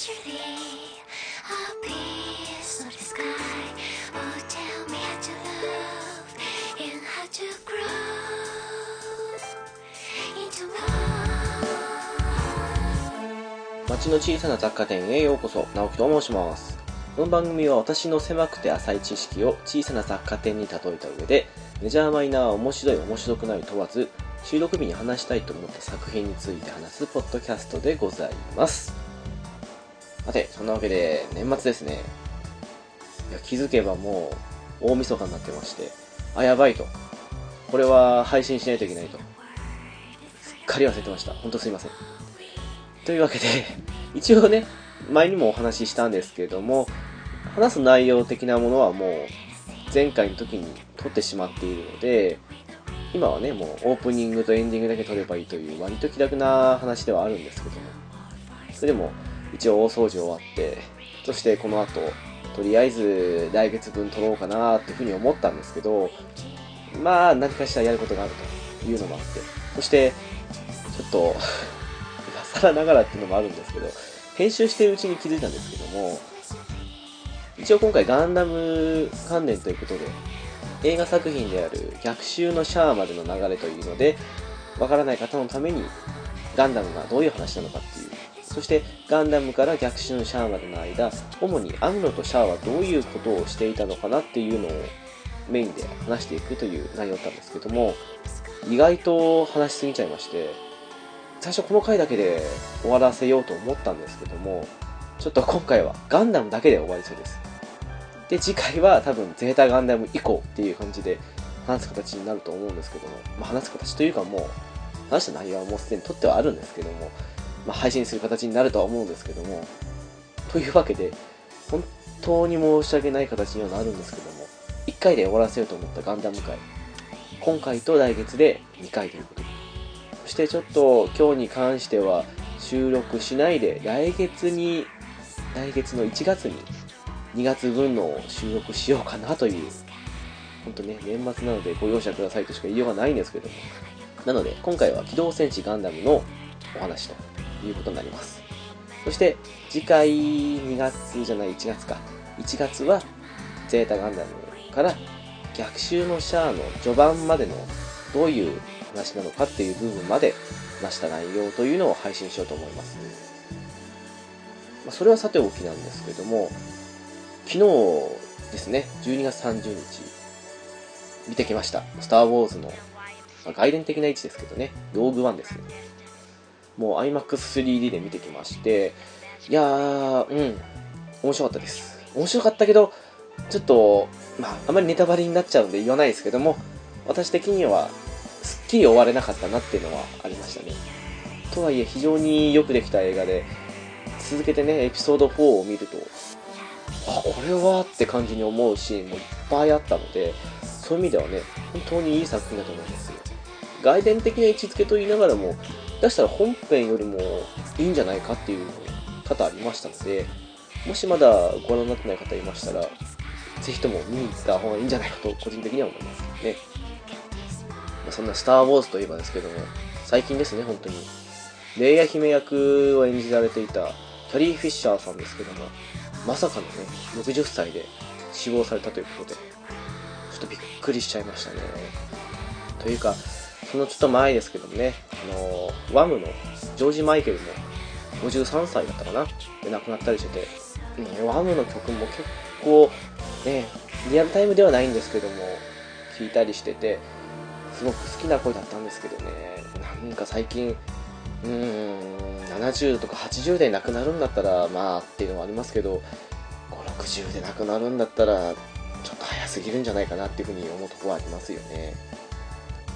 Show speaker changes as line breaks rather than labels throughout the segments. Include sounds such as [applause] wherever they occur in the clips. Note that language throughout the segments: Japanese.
casually a piece of the sky. Oh, tell me how to love and how to grow into love.
街の小さな雑貨店へようこそ直樹と申しますこの番組は私の狭くて浅い知識を小さな雑貨店に例えた上でメジャーマイナーは面白い面白くない問わず収録日に話したいと思った作品について話すポッドキャストでございますさてそんなわけで年末ですね。いや気づけばもう大晦日になってましてあやばいと。これは配信しないといけないと。すっかり忘れてました。本当すいません。というわけで、一応ね、前にもお話ししたんですけれども、話す内容的なものはもう、前回の時に撮ってしまっているので、今はね、もうオープニングとエンディングだけ撮ればいいという割と気楽な話ではあるんですけども、それでも一応大掃除終わって、そしてこの後、とりあえず来月分撮ろうかなっていうふうに思ったんですけど、まあ何かしらやることがあるというのもあって、そして、ちょっと、今更ながらっていうのもあるんですけど、編集してるうちに気づいたんですけども、一応今回ガンダム関連ということで、映画作品である逆襲のシャアまでの流れというので、わからない方のために、ガンダムがどういう話なのかっていう、そしてガンダムから逆襲のシャアまでの間、主にアムロとシャアはどういうことをしていたのかなっていうのをメインで話していくという内容だったんですけども、意外と話しすぎちゃいまして、最初この回だけで終わらせようと思ったんですけども、ちょっと今回はガンダムだけで終わりそうです。で、次回は多分ゼータガンダム以降っていう感じで話す形になると思うんですけども、まあ、話す形というかもう、話した内容はもうすでに取ってはあるんですけども、まあ、配信する形になるとは思うんですけども、というわけで、本当に申し訳ない形にはなるんですけども、1回で終わらせようと思ったガンダム回、今回と来月で2回ということで、そしてちょっと今日に関しては収録しないで来月に来月の1月に2月分の収録しようかなという本当ね年末なのでご容赦くださいとしか言いようがないんですけども。なので今回は機動戦士ガンダムのお話と。いうことになりますそして次回2月じゃない1月か1月はゼータガンダムから逆襲のシャアの序盤までのどういう話なのかっていう部分まで話した内容というのを配信しようと思います。まあ、それはさておきなんですけども、昨日ですね、12月30日、見てきました。スター・ウォーズの、まあ、外伝的な位置ですけどね、ローグワンですよ。もう IMAX3D で見てきまして、いやー、うん、面白かったです。面白かったけど、ちょっと、まあ、あまりネタバレになっちゃうんで言わないですけども、私的にはすっきり終われなかったなっていうのはありましたね。とはいえ非常によくできた映画で、続けてね、エピソード4を見ると、あ、これはって感じに思うシーンもいっぱいあったので、そういう意味ではね、本当にいい作品だと思いますよ。外伝的な位置づけと言いながらも、出したら本編よりもいいんじゃないかっていうの多々ありまし。たので、もしまだご覧になってない方いまし。たら、ぜひとも見に行った方がいいんじゃないかと個人的には思いますね。まあそんなスター・ウォーズといえばですけども、最近ですね、本当に。レイヤ姫役を演じられていたキャリー・フィッシャーさんですけども、まさかのね、60歳で死亡されたということで、ちょっとびっくりしちゃいまし。たね。というか、そのちょっと前ですけどもね、あのワムのジョージ・マイケルも53歳だったかなで亡くなったりしてて、ね、ワムの曲も結構、ね、リアルタイムではないんですけども、聴いたりしてて、すごく好きな声だったんですけどね、なんか最近、うーん、70とか80で亡くなるんだったら、まあっていうのもありますけど、5、60で亡くなるんだったら、ちょっと早すぎるんじゃないかなっていうふうに思うところはありますよね。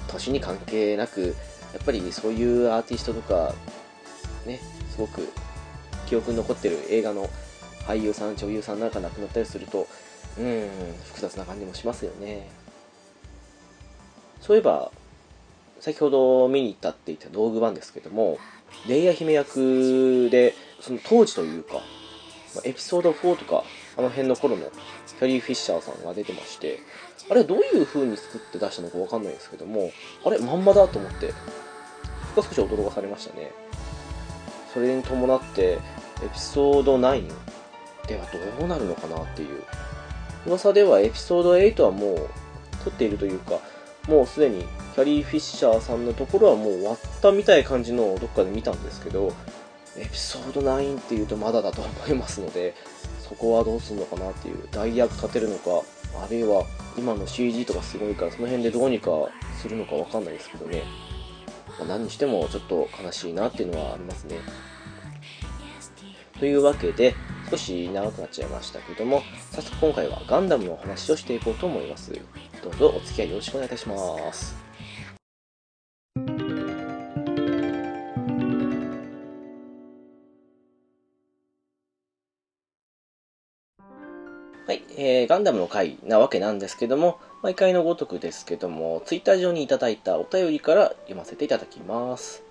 年に関係なく、やっぱりそういうアーティストとか、ね、すごく記憶に残ってる映画の俳優さん、女優さんなんか亡くなったりすると、うん、複雑な感じもしますよね。そういえば、先ほど見に行ったって言った道具版ですけども、レイヤ姫役で、その当時というか、エピソード4とか、あの辺の頃のキャリー・フィッシャーさんが出てまして、あれどういう風に作って出したのかわかんないんですけども、あれ、まんまだと思って、少し驚かされましたね。それに伴って、エピソード9ではどうなるのかなっていう噂ではエピソード8はもう撮っているというかもうすでにキャリー・フィッシャーさんのところはもう終わったみたい感じのどっかで見たんですけどエピソード9っていうとまだだと思いますのでそこはどうするのかなっていう代役立てるのかあるいは今の CG とかすごいからその辺でどうにかするのかわかんないですけどね、まあ、何にしてもちょっと悲しいなっていうのはありますね。というわけで少し長くなっちゃいましたけども早速今回はガンダムのお話をしていこうと思います。どうぞお付き合いよろしくお願いいたします。はい、えー、ガンダムの回なわけなんですけども、毎回のごとくですけども、ツイッター上にいただいたお便りから読ませていただきます。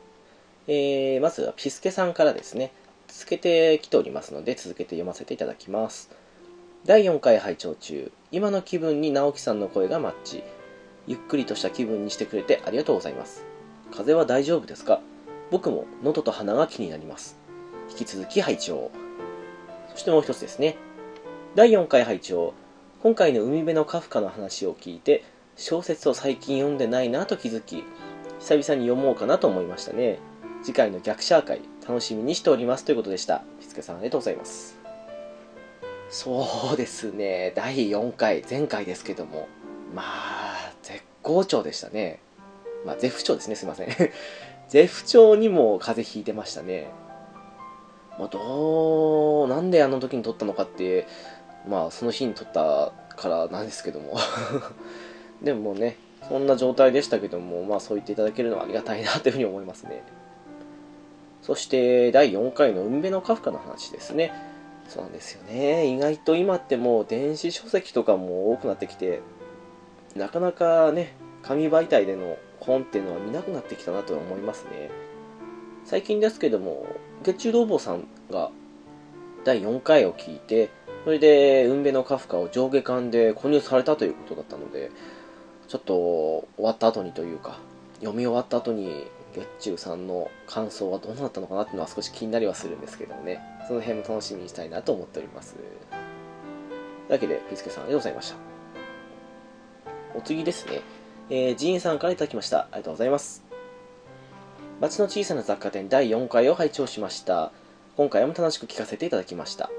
えー、まずはピスケさんからですね、続けてきておりますので、続けて読ませていただきます。第4回拝聴中、今の気分に直樹さんの声がマッチ。ゆっくりとした気分にしてくれてありがとうございます。風邪は大丈夫ですか？僕も喉と鼻が気になります。引き続き拝聴そしてもう一つですね。第4回拝聴。今回の海辺のカフカの話を聞いて小説を最近読んでないなと気づき久々に読もうかなと思いましたね。次回の逆シャー会楽しみにしておりますということでした。ピスケさんありがとうございます。そうですね。第4回前回ですけども。まあ絶好調でしたね。まあ絶不調ですね。すいません。[laughs] 絶不調にも風邪ひいてましたね。まあ、どうなんであの時に撮ったのかってまあその日に撮ったからなんですけども。[laughs] でもねそんな状態でしたけどもまあそう言っていただけるのはありがたいなというふうに思いますね。そして第4回の海辺のカフカの話ですね。そうなんですよね。意外と今ってもう電子書籍とかも多くなってきてなかなかね紙媒体での本っていうのは見なくなってきたなと思いますね。最近ですけども月中泥棒さんが第4回を聞いてそれで、運辺のカフカを上下巻で購入されたということだったので、ちょっと終わった後にというか、読み終わった後に、月中さんの感想はどうなったのかなっていうのは少し気になりはするんですけどもね、その辺も楽しみにしたいなと思っております。というわけで、ピスケさんありがとうございました。お次ですね、えー、ジーンさんから頂きました。ありがとうございます。街の小さな雑貨店第4回を拝聴しました。今回も楽しく聞かせていただきました。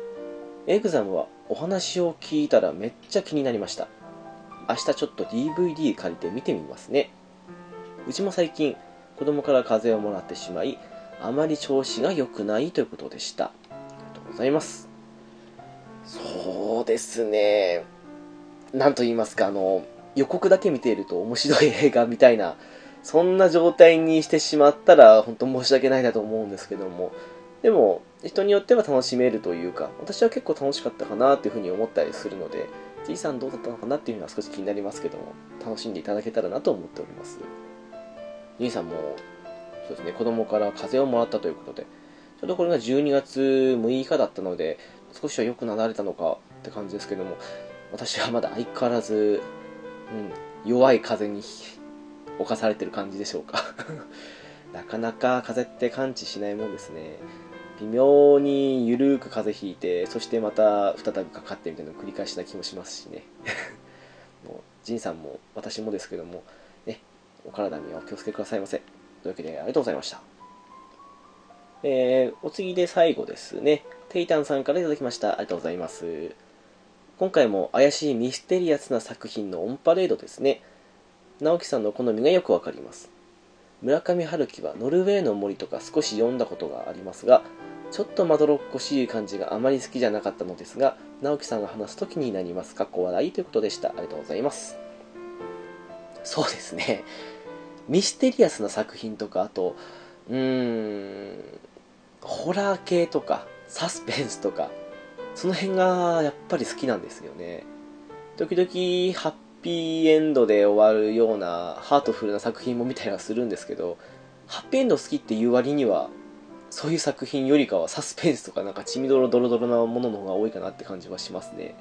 エグザムはお話を聞いたらめっちゃ気になりました。明日ちょっと DVD 借りて見てみますね。うちも最近子供から風邪をもらってしまい、あまり調子が良くないということでした。ありがとうございます。そうですね。なんと言いますか、あの、予告だけ見ていると面白い映画みたいな、そんな状態にしてしまったら本当申し訳ないなと思うんですけども、でも、人によっては楽しめるというか、私は結構楽しかったかなというふうに思ったりするので、じいさんどうだったのかなっていうのは少し気になりますけども、楽しんでいただけたらなと思っております。じいさんも、そうですね、子供から風邪をもらったということで、ちょうどこれが12月6日だったので、少しは良くなられたのかって感じですけども、私はまだ相変わらず、うん、弱い風に侵されてる感じでしょうか。[laughs] なかなか風邪って感知しないもんですね。微妙にゆるーく風邪ひいて、そしてまた再びかかってみたいなのを繰り返しな気もしますしね。[laughs] もう、ジンさんも私もですけども、ね、お体にはお気をつけくださいませ。というわけで、ありがとうございました。えー、お次で最後ですね。テイタンさんからいただきました。ありがとうございます。今回も怪しいミステリアスな作品のオンパレードですね。直樹さんの好みがよくわかります。村上春樹はノルウェーの森とか少し読んだことがありますが、ちょっとまどろっこしい感じがあまり好きじゃなかったのですが、直樹さんが話すと気になります。かっこ笑いということでした。ありがとうございます。そうですね。ミステリアスな作品とか、あと、うーん、ホラー系とか、サスペンスとか、その辺がやっぱり好きなんですよね。時々、ハッピーエンドで終わるようなハートフルな作品も見たりはするんですけど、ハッピーエンド好きっていう割には、そういう作品よりかはサスペンスとかなんか血みどろドロドロなものの方が多いかなって感じはしますね。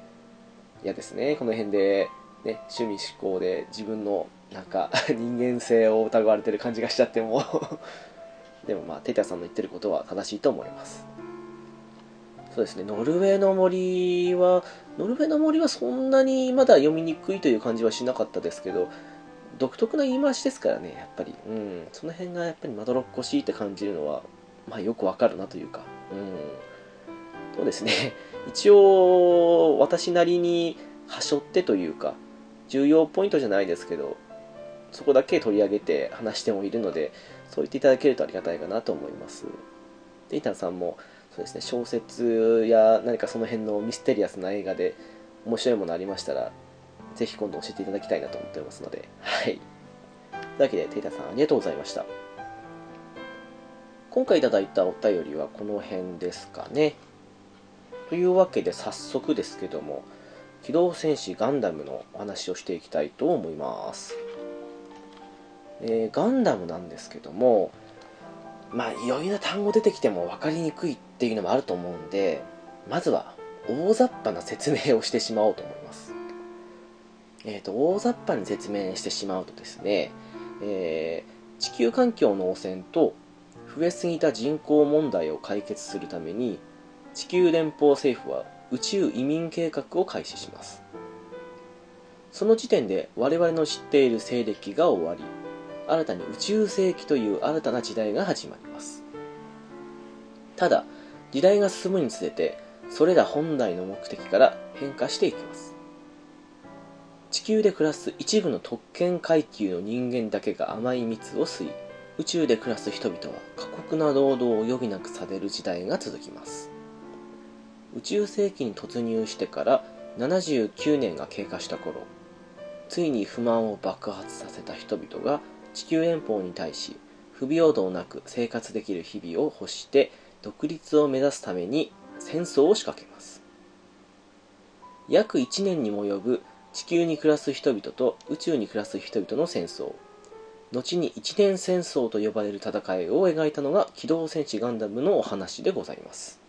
嫌ですね。この辺で、ね、趣味思考で自分のなんか [laughs] 人間性を疑われてる感じがしちゃっても [laughs] でもまあ、テタさんの言ってることは正しいと思います。そうですね、ノルウェーの森は、ノルウェーの森はそんなにまだ読みにくいという感じはしなかったですけど、独特な言い回しですからね、やっぱり。うん、その辺がやっぱりまどろっこしいって感じるのは、まあよくわかるなというか、うん。そうですね、[laughs] 一応、私なりに、はしょってというか、重要ポイントじゃないですけど、そこだけ取り上げて話してもいるので、そう言っていただけるとありがたいかなと思います。で、イタさんも、そうですね、小説や何かその辺のミステリアスな映画で面白いものありましたら、ぜひ今度教えていただきたいなと思っておりますので、はい。というわけで、テイタさんありがとうございました。今回いただいたお便りはこの辺ですかね。というわけで早速ですけども、機動戦士ガンダムのお話をしていきたいと思います。えーガンダムなんですけども、まあ、いろいろな単語出てきても分かりにくいっていうのもあると思うんで、まずは大雑把な説明をしてしまおうと思います。えっ、と、大雑把に説明してしまうとですね、えー地球環境の汚染と増えすぎた人口問題を解決するために、地球連邦政府は宇宙移民計画を開始します。その時点で我々の知っている西暦が終わり、新たに宇宙世紀という新たな時代が始まります。ただ時代が進むにつれてそれら本来の目的から変化していきます。地球で暮らす一部の特権階級の人間だけが甘い蜜を吸い宇宙で暮らす人々は過酷な労働を余儀なくされる時代が続きます。宇宙世紀に突入してから79年が経過した頃ついに不満を爆発させた人々が地球連邦に対し不平等なく生活できる日々を欲して独立を目指すために戦争を仕掛けます。約1年にも及ぶ地球に暮らす人々と宇宙に暮らす人々の戦争。後に一年戦争と呼ばれる戦いを描いたのが機動戦士ガンダムのお話でございます。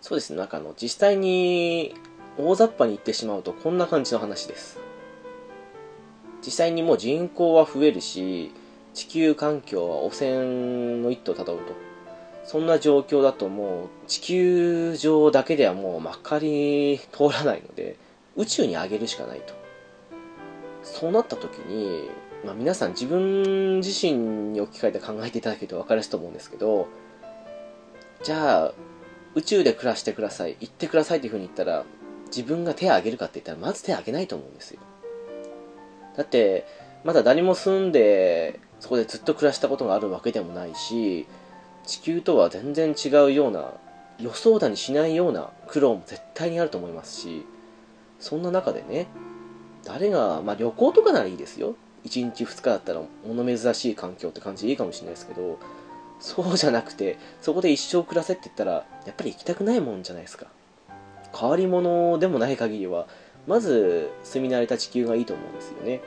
そうですねなんかあの実際に大雑把に言ってしまうとこんな感じの話です。実際にもう人口は増えるし地球環境は汚染の一途をたどると。そんな状況だともう地球上だけではもうまかり通らないので宇宙に上げるしかないと。そうなった時に、まあ、皆さん自分自身に置き換えて考えていただけると分かりやすいと思うんですけどじゃあ宇宙で暮らしてください行ってくださいっていうふうに言ったら自分が手を挙げるかって言ったらまず手を挙げないと思うんですよ。だってまだ誰も住んでそこでずっと暮らしたことがあるわけでもないし地球とは全然違うような予想だにしないような苦労も絶対にあると思いますしそんな中でね誰が、まあ、旅行とかならいいですよ。1日2日だったら物珍しい環境って感じでいいかもしれないですけどそうじゃなくてそこで一生暮らせって言ったらやっぱり行きたくないもんじゃないですか。変わり者でもない限りはまず住み慣れた地球がいいと思うんですよね。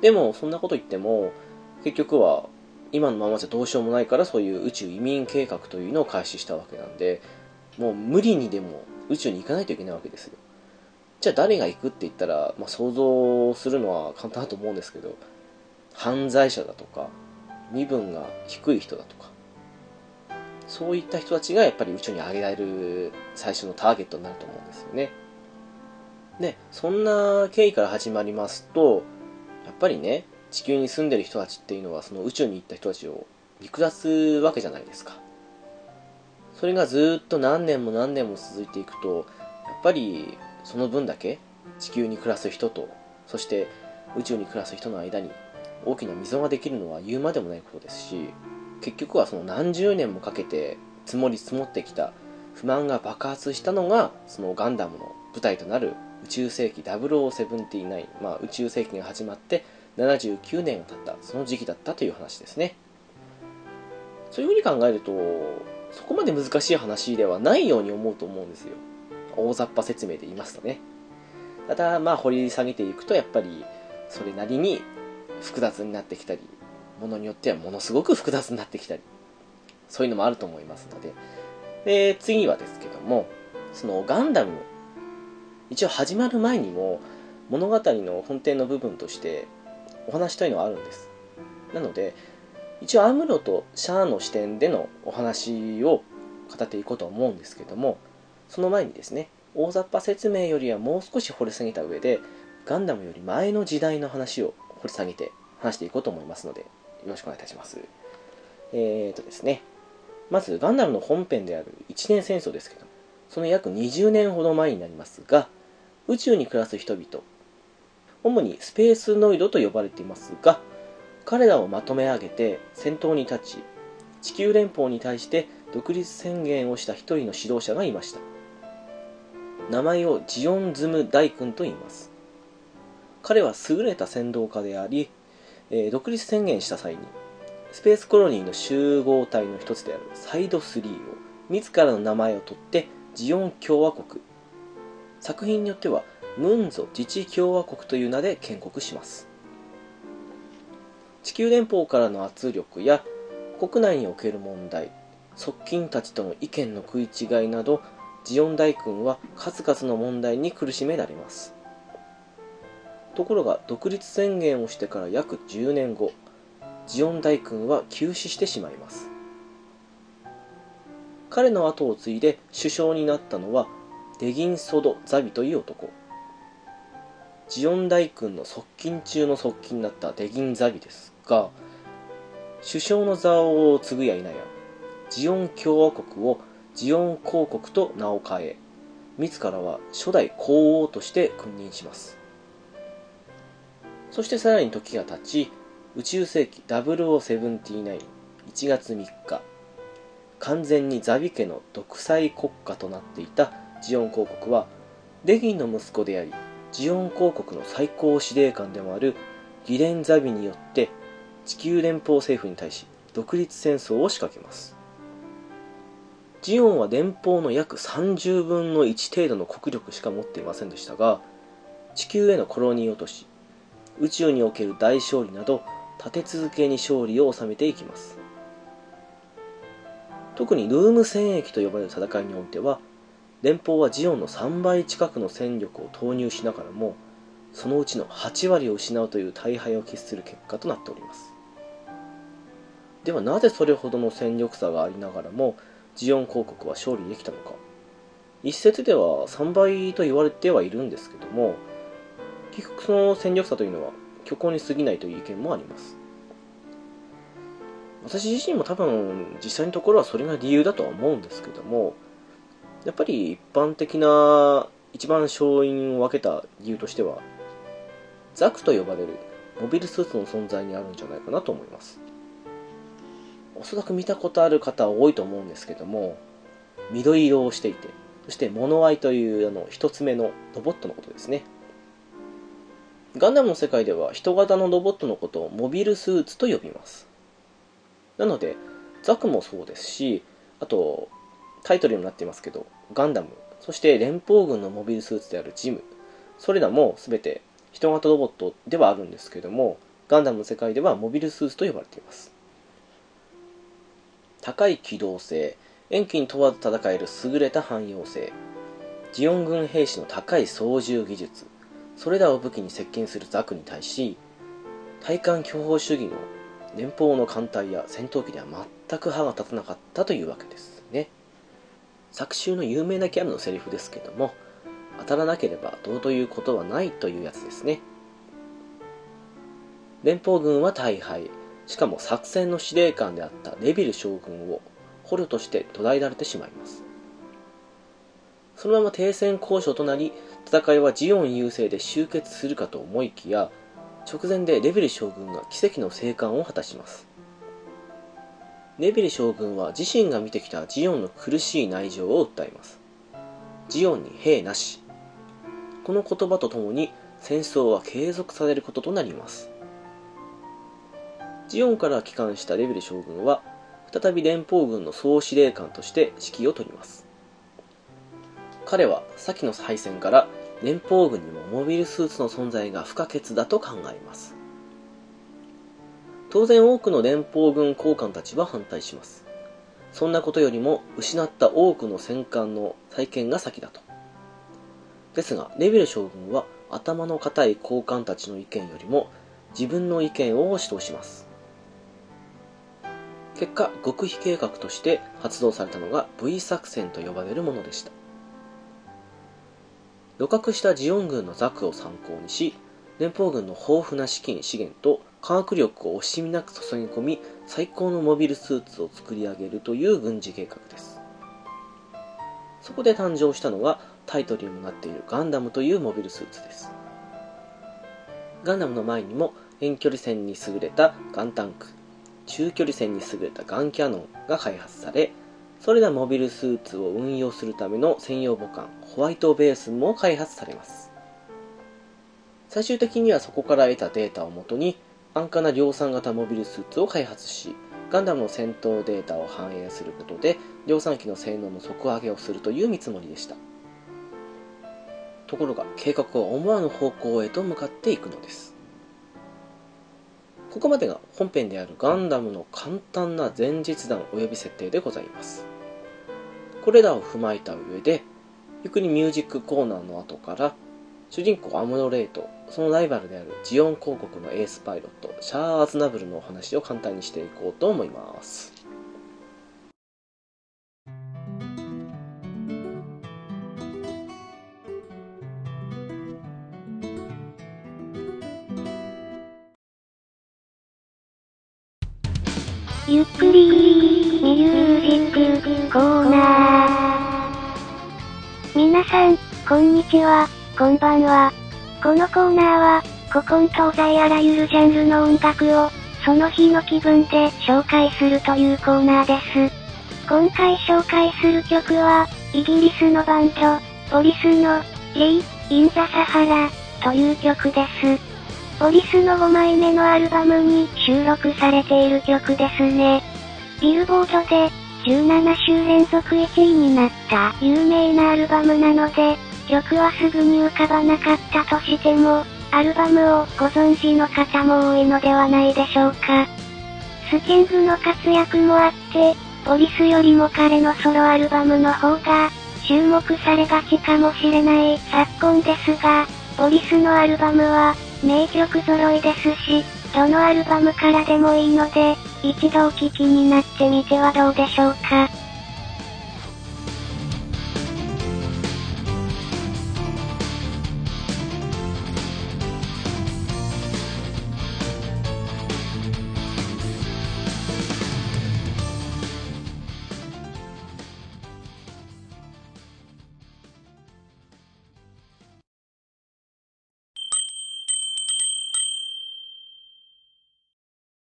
でもそんなこと言っても結局は今のままじゃどうしようもないからそういう宇宙移民計画というのを開始したわけなんでもう無理にでも宇宙に行かないといけないわけですよ。じゃあ誰が行くって言ったら、まあ、想像するのは簡単だと思うんですけど犯罪者だとか身分が低い人だとかそういった人たちがやっぱり宇宙に上げられる最初のターゲットになると思うんですよね。でそんな経緯から始まりますとやっぱりね地球に住んでる人たちっていうのはその宇宙に行った人たちを見下すわけじゃないですか。それがずっと何年も何年も続いていくとやっぱりその分だけ地球に暮らす人とそして宇宙に暮らす人の間に大きな溝ができるのは言うまでもないことですし結局はその何十年もかけて積もり積もってきた不満が爆発したのがそのガンダムの舞台となる宇宙世紀0079、まあ、宇宙世紀が始まって79年が経ったその時期だったという話ですね。そういうふうに考えるとそこまで難しい話ではないように思うと思うんですよ。大雑把説明で言いますとね。ただまあ掘り下げていくとやっぱりそれなりに複雑になってきたりものによってはものすごく複雑になってきたりそういうのもあると思いますのでで次はですけどもそのガンダム一応始まる前にも物語の本店の部分としてお話というのはあるんです。なので一応アムロとシャアの視点でのお話を語っていこうと思うんですけどもその前にですね大雑把説明よりはもう少し掘り下げた上でガンダムより前の時代の話を掘り下げて話していこうと思いますのでよろしくお願いいたします。えーとですねまずガンダムの本編である一年戦争ですけどその約20年ほど前になりますが宇宙に暮らす人々主にスペースノイドと呼ばれていますが彼らをまとめ上げて先頭に立ち地球連邦に対して独立宣言をした一人の指導者がいました。名前をジオンズム大君と言います。彼は優れた先導家であり、えー独立宣言した際にスペースコロニーの集合体の一つであるサイド3を自らの名前を取ってジオン共和国作品によってはムンゾ自治共和国という名で建国します。地球連邦からの圧力や国内における問題側近たちとの意見の食い違いなどジオン大君は数々の問題に苦しめられます。ところが独立宣言をしてから約10年後ジオン大君は急死してしまいます。彼の後を継いで首相になったのはデギンソド・ザビという男。ジオン大君の側近中の側近だったデギン・ザビですが首相の座を継ぐや否やジオン共和国をジオン公国と名を変え自らは初代皇王として君臨します。そしてさらに時が経ち宇宙世紀0079 1月3日。完全にザビ家の独裁国家となっていたジオン公国はデギンの息子でありジオン公国の最高司令官でもあるギレン・ザビによって地球連邦政府に対し独立戦争を仕掛けます。ジオンは連邦の約30分の1程度の国力しか持っていませんでしたが地球へのコロニー落とし宇宙における大勝利など立て続けに勝利を収めていきます。特にルーム戦役と呼ばれる戦いにおいては連邦はジオンの3倍近くの戦力を投入しながらもそのうちの8割を失うという大敗を喫する結果となっております。ではなぜそれほどの戦力差がありながらもジオン公国は勝利できたのか。一説では3倍と言われてはいるんですけども結局その戦力差というのは虚構に過ぎないという意見もあります。私自身も多分実際のところはそれが理由だとは思うんですけどもやっぱり一般的な一番勝因を分けた理由としてはザクと呼ばれるモビルスーツの存在にあるんじゃないかなと思います。おそらく見たことある方多いと思うんですけども緑色をしていてそしてモノアイというあの一つ目のロボットのことですね。ガンダムの世界では人型のロボットのことをモビルスーツと呼びます。なのでザクもそうですしあとタイトルにもなっていますけどガンダム。そして連邦軍のモビルスーツであるジム。それらも全て人型ロボットではあるんですけどもガンダムの世界ではモビルスーツと呼ばれています。高い機動性遠近問わず戦える優れた汎用性。ジオン軍兵士の高い操縦技術。それらを武器に接近するザクに対し対艦巨砲主義の連邦の艦隊や戦闘機では全く歯が立たなかったというわけですね。作中の有名なキャラのセリフですけども当たらなければどうということはないというやつですね。連邦軍は大敗。しかも作戦の司令官であったレビル将軍を捕虜として捕らえられてしまいます。そのまま停戦交渉となり戦いはジオン優勢で終結するかと思いきや直前でレビル将軍が奇跡の生還を果たします。レビル将軍は自身が見てきたジオンの苦しい内情を訴えます。ジオンに兵なし。この言葉とともに戦争は継続されることとなります。ジオンから帰還したレビル将軍は再び連邦軍の総司令官として指揮を執ります。彼は先の敗戦から連邦軍にもモビルスーツの存在が不可欠だと考えます。当然多くの連邦軍高官たちは反対します。そんなことよりも失った多くの戦艦の再建が先だと。ですがレビル将軍は頭の固い高官たちの意見よりも自分の意見を主張します。結果、極秘計画として発動されたのが V 作戦と呼ばれるものでした。旅客したジオン軍のザクを参考にし、連邦軍の豊富な資金資源と科学力を惜しみなく注ぎ込み、最高のモビルスーツを作り上げるという軍事計画です。そこで誕生したのがタイトルにもなっているガンダムというモビルスーツです。ガンダムの前にも遠距離戦に優れたガンタンク、中距離戦に優れたガンキャノンが開発され、それらモビルスーツを運用するための専用母艦、ホワイトベースも開発されます。最終的にはそこから得たデータをもとに、安価な量産型モビルスーツを開発し、ガンダムの戦闘データを反映することで、量産機の性能の底上げをするという見積もりでした。ところが、計画は思わぬ方向へと向かっていくのです。ここまでが本編であるガンダムの簡単な前日談及び設定でございます。これらを踏まえた上で、ゆっくりミュージックコーナーの後から、主人公アムロレイとそのライバルであるジオン広告のエースパイロットシャア・アズナブルのお話を簡単にしていこうと思います。
こんにちは、こんばんは。このコーナーは、古今東西あらゆるジャンルの音楽を、その日の気分で紹介するというコーナーです。今回紹介する曲は、イギリスのバンド、ポリスの、リー・イン・ザ・サハラ、という曲です。ポリスの5枚目のアルバムに収録されている曲ですね。ビルボードで17週連続1位になった有名なアルバムなので、曲はすぐに浮かばなかったとしても、アルバムをご存知の方も多いのではないでしょうか。スキングの活躍もあって、ポリスよりも彼のソロアルバムの方が注目されがちかもしれない昨今ですが、ポリスのアルバムは名曲揃いですし、どのアルバムからでもいいので、一度お聴きになってみてはどうでしょうか。